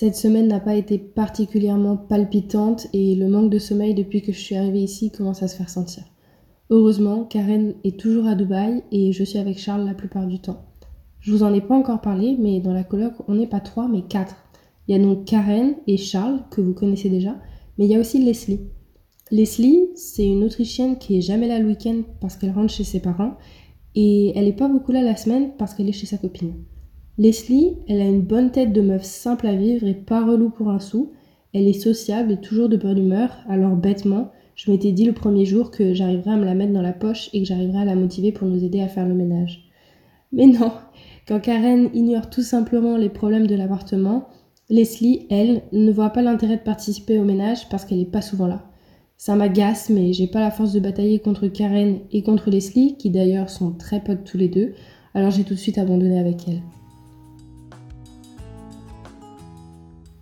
Cette semaine n'a pas été particulièrement palpitante et le manque de sommeil depuis que je suis arrivée ici commence à se faire sentir. Heureusement, Karen est toujours à Dubaï et je suis avec Charles la plupart du temps. Je vous en ai pas encore parlé, mais dans la coloc, on n'est pas trois, mais quatre. Il y a donc Karen et Charles, que vous connaissez déjà, mais il y a aussi Leslie. Leslie, c'est une Autrichienne qui est jamais là le week-end parce qu'elle rentre chez ses parents, et elle n'est pas beaucoup là la semaine parce qu'elle est chez sa copine. Leslie, elle a une bonne tête de meuf simple à vivre et pas relou pour un sou. Elle est sociable et toujours de bonne humeur, alors bêtement, je m'étais dit le premier jour que j'arriverais à me la mettre dans la poche et que j'arriverais à la motiver pour nous aider à faire le ménage. Mais non, quand Karen ignore tout simplement les problèmes de l'appartement, Leslie, elle, ne voit pas l'intérêt de participer au ménage parce qu'elle n'est pas souvent là. Ça m'agace, mais j'ai pas la force de batailler contre Karen et contre Leslie, qui d'ailleurs sont très potes tous les deux, alors j'ai tout de suite abandonné avec elle.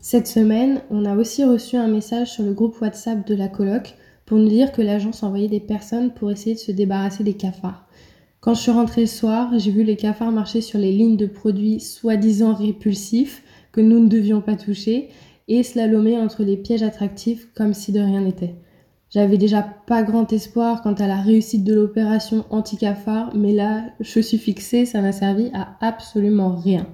Cette semaine, on a aussi reçu un message sur le groupe WhatsApp de la coloc pour nous dire que l'agence envoyait des personnes pour essayer de se débarrasser des cafards. Quand je suis rentrée le soir, j'ai vu les cafards marcher sur les lignes de produits soi-disant répulsifs que nous ne devions pas toucher et slalomer entre les pièges attractifs comme si de rien n'était. J'avais déjà pas grand espoir quant à la réussite de l'opération anti-cafard, mais là, je suis fixée, ça n'a servi à absolument rien.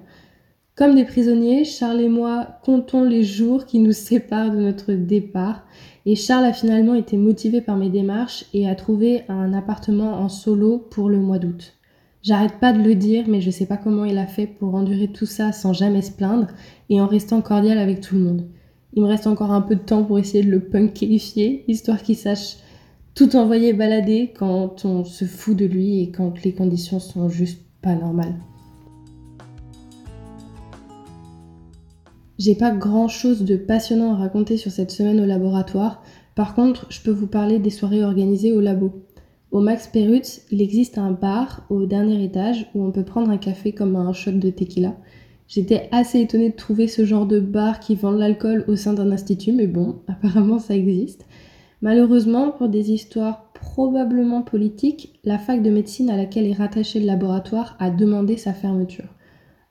Comme des prisonniers, Charles et moi comptons les jours qui nous séparent de notre départ. Et Charles a finalement été motivé par mes démarches et a trouvé un appartement en solo pour le mois d'août. J'arrête pas de le dire, mais je sais pas comment il a fait pour endurer tout ça sans jamais se plaindre et en restant cordial avec tout le monde. Il me reste encore un peu de temps pour essayer de le punkérifier, histoire qu'il sache tout envoyer balader quand on se fout de lui et quand les conditions sont juste pas normales. J'ai pas grand chose de passionnant à raconter sur cette semaine au laboratoire. Par contre, je peux vous parler des soirées organisées au labo. Au Max Perutz, il existe un bar au dernier étage où on peut prendre un café comme un shot de tequila. J'étais assez étonnée de trouver ce genre de bar qui vend l'alcool au sein d'un institut, mais bon, apparemment ça existe. Malheureusement, pour des histoires probablement politiques, la fac de médecine à laquelle est rattaché le laboratoire a demandé sa fermeture.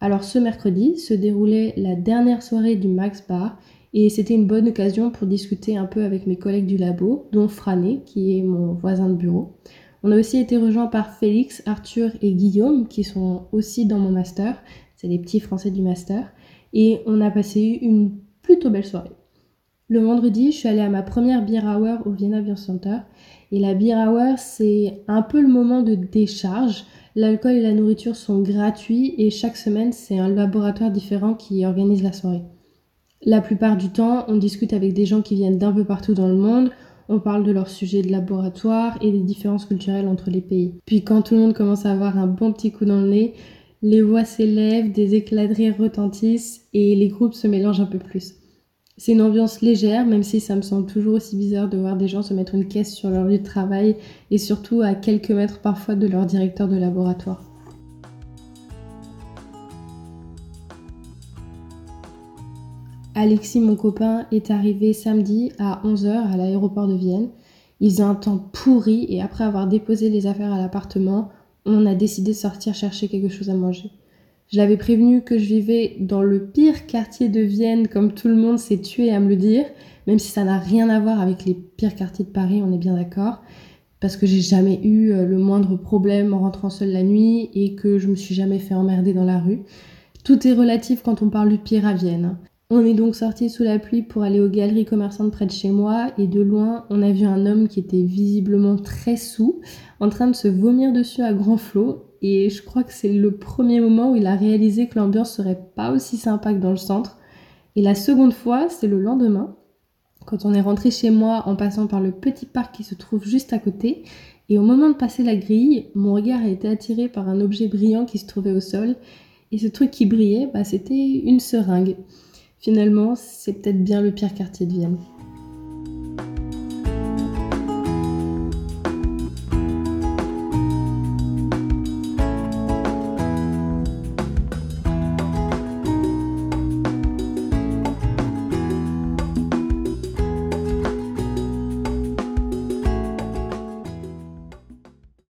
Alors ce mercredi se déroulait la dernière soirée du Max Bar et c'était une bonne occasion pour discuter un peu avec mes collègues du labo, dont Frané, qui est mon voisin de bureau. On a aussi été rejoints par Félix, Arthur et Guillaume, qui sont aussi dans mon master. C'est les petits français du master. Et on a passé une plutôt belle soirée. Le vendredi, je suis allée à ma première beer hour au Vienna Beer Center. Et la beer hour, c'est un peu le moment de décharge. L'alcool et la nourriture sont gratuits et chaque semaine, c'est un laboratoire différent qui organise la soirée. La plupart du temps, on discute avec des gens qui viennent d'un peu partout dans le monde, on parle de leur sujet de laboratoire et des différences culturelles entre les pays. Puis quand tout le monde commence à avoir un bon petit coup dans le nez, les voix s'élèvent, des éclats de rire retentissent et les groupes se mélangent un peu plus. C'est une ambiance légère, même si ça me semble toujours aussi bizarre de voir des gens se mettre une caisse sur leur lieu de travail et surtout à quelques mètres parfois de leur directeur de laboratoire. Alexis, mon copain, est arrivé samedi à 11h à l'aéroport de Vienne. Il faisait un temps pourri et après avoir déposé les affaires à l'appartement, on a décidé de sortir chercher quelque chose à manger. Je l'avais prévenu que je vivais dans le pire quartier de Vienne, comme tout le monde s'est tué à me le dire, même si ça n'a rien à voir avec les pires quartiers de Paris, on est bien d'accord, parce que j'ai jamais eu euh, le moindre problème en rentrant seule la nuit et que je me suis jamais fait emmerder dans la rue. Tout est relatif quand on parle du pire à Vienne. On est donc sorti sous la pluie pour aller aux galeries commerçantes près de chez moi et de loin on a vu un homme qui était visiblement très sous en train de se vomir dessus à grand flot et je crois que c'est le premier moment où il a réalisé que l'ambiance serait pas aussi sympa que dans le centre. Et la seconde fois, c'est le lendemain, quand on est rentré chez moi en passant par le petit parc qui se trouve juste à côté. Et au moment de passer la grille, mon regard a été attiré par un objet brillant qui se trouvait au sol. Et ce truc qui brillait, bah, c'était une seringue. Finalement, c'est peut-être bien le pire quartier de Vienne.